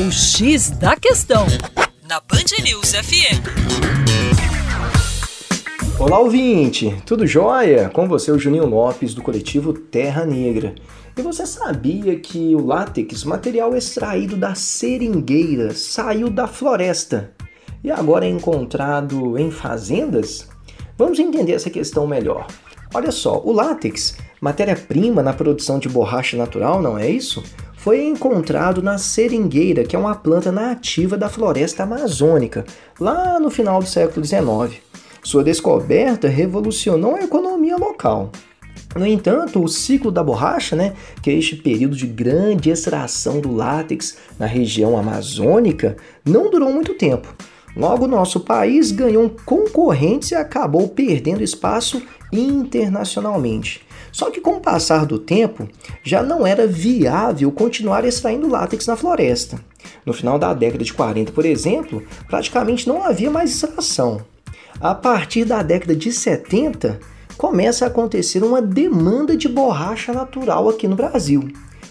O X da Questão, na Band News FM. Olá, ouvinte! Tudo jóia? Com você, o Juninho Lopes, do coletivo Terra Negra. E você sabia que o látex, material extraído da seringueira, saiu da floresta e agora é encontrado em fazendas? Vamos entender essa questão melhor. Olha só, o látex, matéria-prima na produção de borracha natural, não é isso? Foi encontrado na seringueira, que é uma planta nativa da floresta amazônica, lá no final do século XIX. Sua descoberta revolucionou a economia local. No entanto, o ciclo da borracha, né, que é este período de grande extração do látex na região amazônica, não durou muito tempo. Logo, nosso país ganhou concorrentes e acabou perdendo espaço internacionalmente. Só que com o passar do tempo, já não era viável continuar extraindo látex na floresta. No final da década de 40, por exemplo, praticamente não havia mais extração. A partir da década de 70, começa a acontecer uma demanda de borracha natural aqui no Brasil,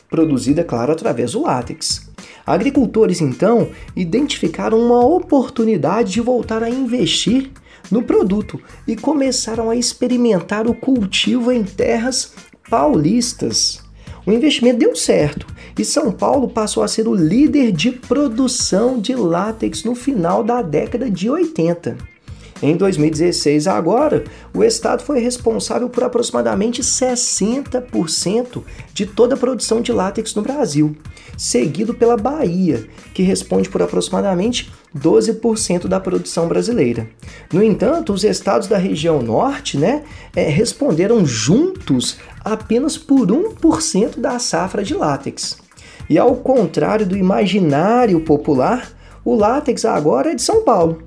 produzida, claro, através do látex. Agricultores então identificaram uma oportunidade de voltar a investir no produto e começaram a experimentar o cultivo em terras paulistas. O investimento deu certo e São Paulo passou a ser o líder de produção de látex no final da década de 80. Em 2016, agora, o Estado foi responsável por aproximadamente 60% de toda a produção de látex no Brasil, seguido pela Bahia, que responde por aproximadamente 12% da produção brasileira. No entanto, os estados da região norte né, é, responderam juntos apenas por 1% da safra de látex. E ao contrário do imaginário popular, o látex agora é de São Paulo.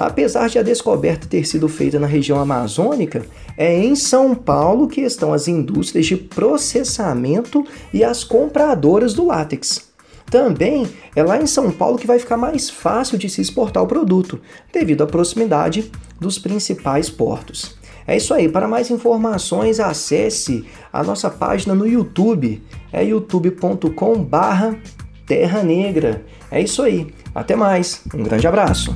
Apesar de a descoberta ter sido feita na região amazônica, é em São Paulo que estão as indústrias de processamento e as compradoras do látex. Também é lá em São Paulo que vai ficar mais fácil de se exportar o produto, devido à proximidade dos principais portos. É isso aí. Para mais informações, acesse a nossa página no YouTube. É youtube.com/terra negra. É isso aí. Até mais. Um grande abraço.